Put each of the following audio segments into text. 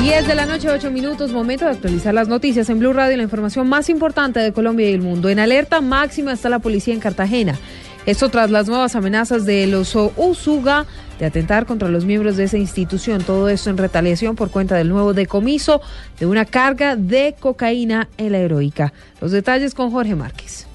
10 de la noche, 8 minutos, momento de actualizar las noticias en Blue Radio, la información más importante de Colombia y el mundo. En alerta máxima está la policía en Cartagena. Esto tras las nuevas amenazas del oso Usuga de atentar contra los miembros de esa institución. Todo esto en retaliación por cuenta del nuevo decomiso de una carga de cocaína en la heroica. Los detalles con Jorge Márquez.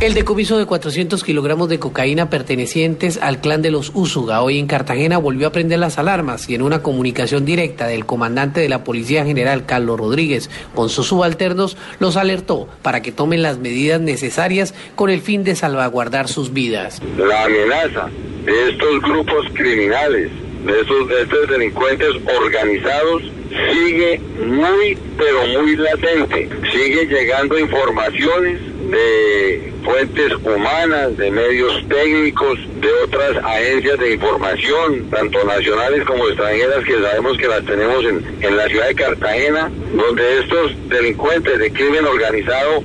El decomiso de 400 kilogramos de cocaína pertenecientes al clan de los Úsuga hoy en Cartagena volvió a prender las alarmas y en una comunicación directa del comandante de la Policía General Carlos Rodríguez con sus subalternos los alertó para que tomen las medidas necesarias con el fin de salvaguardar sus vidas. La amenaza de estos grupos criminales, de estos, de estos delincuentes organizados sigue muy pero muy latente. Sigue llegando informaciones de fuentes humanas, de medios técnicos, de otras agencias de información, tanto nacionales como extranjeras, que sabemos que las tenemos en, en la ciudad de Cartagena, donde estos delincuentes de crimen organizado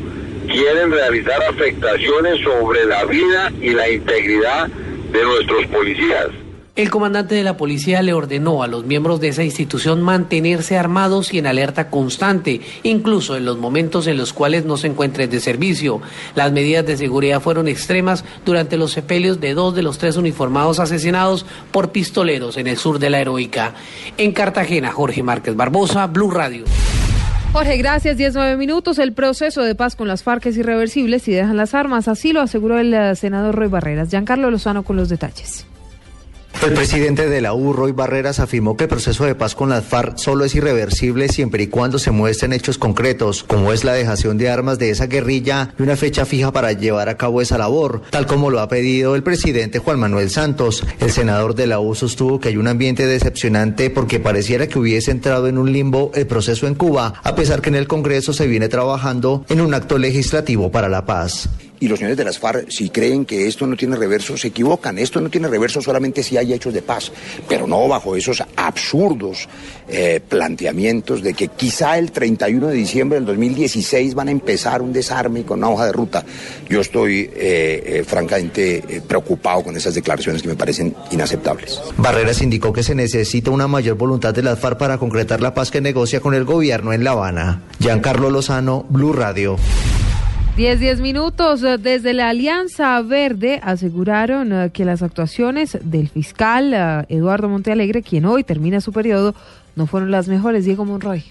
quieren realizar afectaciones sobre la vida y la integridad de nuestros policías. El comandante de la policía le ordenó a los miembros de esa institución mantenerse armados y en alerta constante, incluso en los momentos en los cuales no se encuentren de servicio. Las medidas de seguridad fueron extremas durante los sepelios de dos de los tres uniformados asesinados por pistoleros en el sur de la Heroica. En Cartagena, Jorge Márquez Barbosa, Blue Radio. Jorge, gracias. 19 minutos. El proceso de paz con las FARC es irreversible si dejan las armas. Así lo aseguró el eh, senador Roy Barreras. Giancarlo Lozano con los detalles. El presidente de la U, Roy Barreras, afirmó que el proceso de paz con las FARC solo es irreversible siempre y cuando se muestren hechos concretos, como es la dejación de armas de esa guerrilla y una fecha fija para llevar a cabo esa labor, tal como lo ha pedido el presidente Juan Manuel Santos. El senador de la U sostuvo que hay un ambiente decepcionante porque pareciera que hubiese entrado en un limbo el proceso en Cuba, a pesar que en el Congreso se viene trabajando en un acto legislativo para la paz. Y los señores de las FARC, si creen que esto no tiene reverso, se equivocan. Esto no tiene reverso solamente si hay hechos de paz, pero no bajo esos absurdos eh, planteamientos de que quizá el 31 de diciembre del 2016 van a empezar un desarme con una hoja de ruta. Yo estoy eh, eh, francamente preocupado con esas declaraciones que me parecen inaceptables. Barreras indicó que se necesita una mayor voluntad de las FARC para concretar la paz que negocia con el gobierno en La Habana. Giancarlo Lozano, Blue Radio. 10, 10 minutos. Desde la Alianza Verde aseguraron eh, que las actuaciones del fiscal eh, Eduardo Montealegre, quien hoy termina su periodo, no fueron las mejores. Diego Monroy.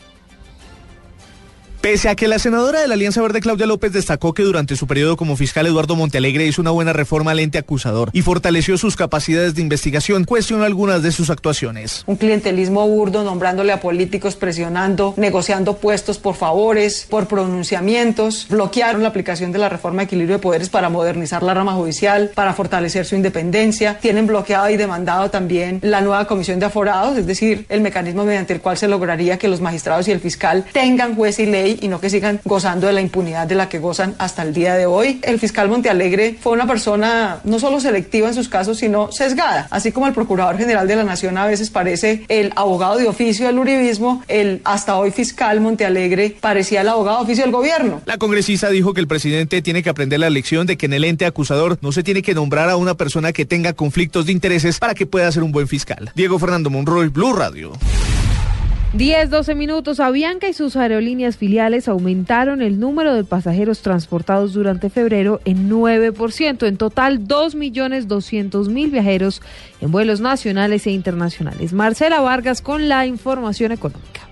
Pese a que la senadora de la Alianza Verde Claudia López destacó que durante su periodo como fiscal Eduardo Montealegre hizo una buena reforma al ente acusador y fortaleció sus capacidades de investigación, cuestionó algunas de sus actuaciones. Un clientelismo burdo nombrándole a políticos, presionando, negociando puestos por favores, por pronunciamientos, bloquearon la aplicación de la reforma de equilibrio de poderes para modernizar la rama judicial, para fortalecer su independencia, tienen bloqueado y demandado también la nueva comisión de aforados, es decir, el mecanismo mediante el cual se lograría que los magistrados y el fiscal tengan juez y ley y no que sigan gozando de la impunidad de la que gozan hasta el día de hoy. El fiscal Montealegre fue una persona no solo selectiva en sus casos, sino sesgada. Así como el Procurador General de la Nación a veces parece el abogado de oficio del uribismo, el hasta hoy fiscal Montealegre parecía el abogado de oficio del gobierno. La congresista dijo que el presidente tiene que aprender la lección de que en el ente acusador no se tiene que nombrar a una persona que tenga conflictos de intereses para que pueda ser un buen fiscal. Diego Fernando Monroy, Blue Radio. 10, 12 minutos. Avianca y sus aerolíneas filiales aumentaron el número de pasajeros transportados durante febrero en 9%. En total, 2.200.000 viajeros en vuelos nacionales e internacionales. Marcela Vargas con la información económica.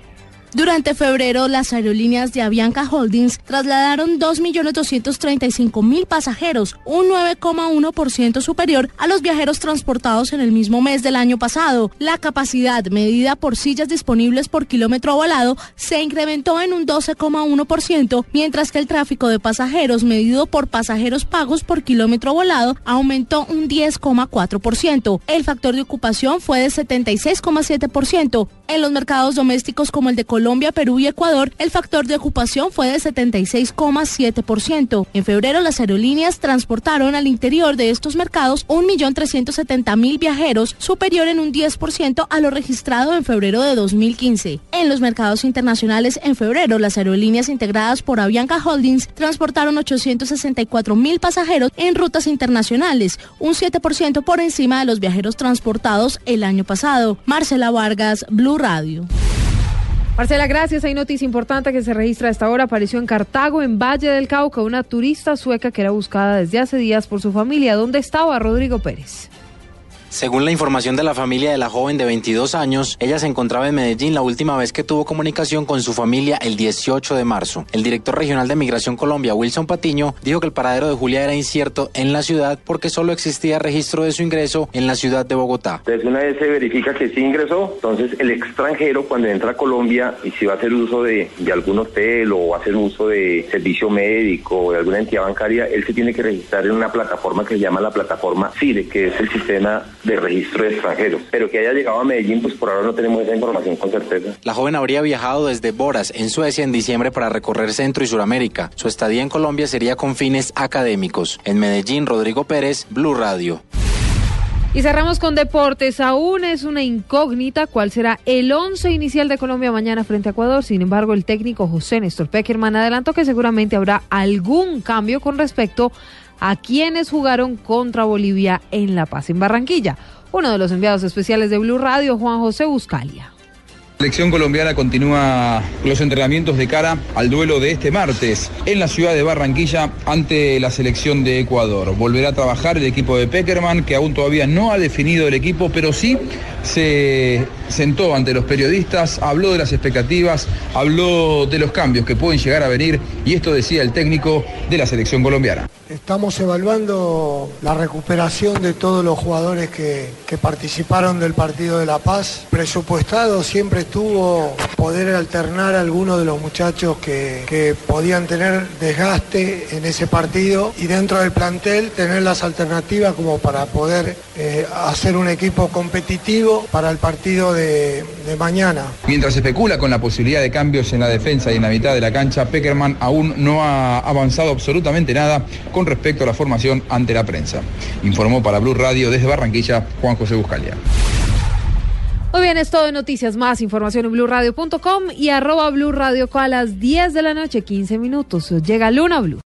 Durante febrero, las aerolíneas de Avianca Holdings trasladaron 2.235.000 pasajeros, un 9,1% superior a los viajeros transportados en el mismo mes del año pasado. La capacidad medida por sillas disponibles por kilómetro volado se incrementó en un 12,1%, mientras que el tráfico de pasajeros medido por pasajeros pagos por kilómetro volado aumentó un 10,4%. El factor de ocupación fue de 76,7%. En los mercados domésticos como el de Colombia, Perú y Ecuador, el factor de ocupación fue de 76,7%. En febrero, las aerolíneas transportaron al interior de estos mercados 1.370.000 viajeros, superior en un 10% a lo registrado en febrero de 2015. En los mercados internacionales, en febrero, las aerolíneas integradas por Avianca Holdings transportaron 864.000 pasajeros en rutas internacionales, un 7% por encima de los viajeros transportados el año pasado. Marcela Vargas, Blue Radio. Marcela, gracias. Hay noticia importante que se registra a esta hora. Apareció en Cartago, en Valle del Cauca, una turista sueca que era buscada desde hace días por su familia. ¿Dónde estaba Rodrigo Pérez? Según la información de la familia de la joven de 22 años, ella se encontraba en Medellín la última vez que tuvo comunicación con su familia el 18 de marzo. El director regional de Migración Colombia, Wilson Patiño, dijo que el paradero de Julia era incierto en la ciudad porque solo existía registro de su ingreso en la ciudad de Bogotá. Entonces una vez se verifica que sí ingresó, entonces el extranjero cuando entra a Colombia y si va a hacer uso de, algún hotel o va a hacer uso de servicio médico o de alguna entidad bancaria, él se tiene que registrar en una plataforma que se llama la plataforma CIRE, que es el sistema de registro de extranjeros. Pero que haya llegado a Medellín, pues por ahora no tenemos esa información con certeza. La joven habría viajado desde Boras, en Suecia, en diciembre para recorrer Centro y Suramérica. Su estadía en Colombia sería con fines académicos. En Medellín, Rodrigo Pérez, Blue Radio. Y cerramos con deportes. Aún es una incógnita cuál será el once inicial de Colombia mañana frente a Ecuador. Sin embargo, el técnico José Néstor Peckerman adelantó que seguramente habrá algún cambio con respecto a quienes jugaron contra Bolivia en La Paz, en Barranquilla. Uno de los enviados especiales de Blue Radio, Juan José Buscalia. La selección colombiana continúa los entrenamientos de cara al duelo de este martes en la ciudad de Barranquilla ante la selección de Ecuador. Volverá a trabajar el equipo de Peckerman, que aún todavía no ha definido el equipo, pero sí se sentó ante los periodistas, habló de las expectativas, habló de los cambios que pueden llegar a venir y esto decía el técnico de la selección colombiana. Estamos evaluando la recuperación de todos los jugadores que, participaron del partido de La Paz. Presupuestado siempre estuvo poder alternar a algunos de los muchachos que, que, podían tener desgaste en ese partido y dentro del plantel tener las alternativas como para poder eh, hacer un equipo competitivo para el partido de, de mañana. Mientras se especula con la posibilidad de cambios en la defensa y en la mitad de la cancha, Peckerman aún no ha avanzado absolutamente nada con respecto a la formación ante la prensa. Informó para Blue Radio desde Barranquilla Juan José Buscalia. Muy bien, es todo de noticias. Más información en blurradio.com y arroba Blue Radio a las 10 de la noche, 15 minutos. Llega Luna Blue.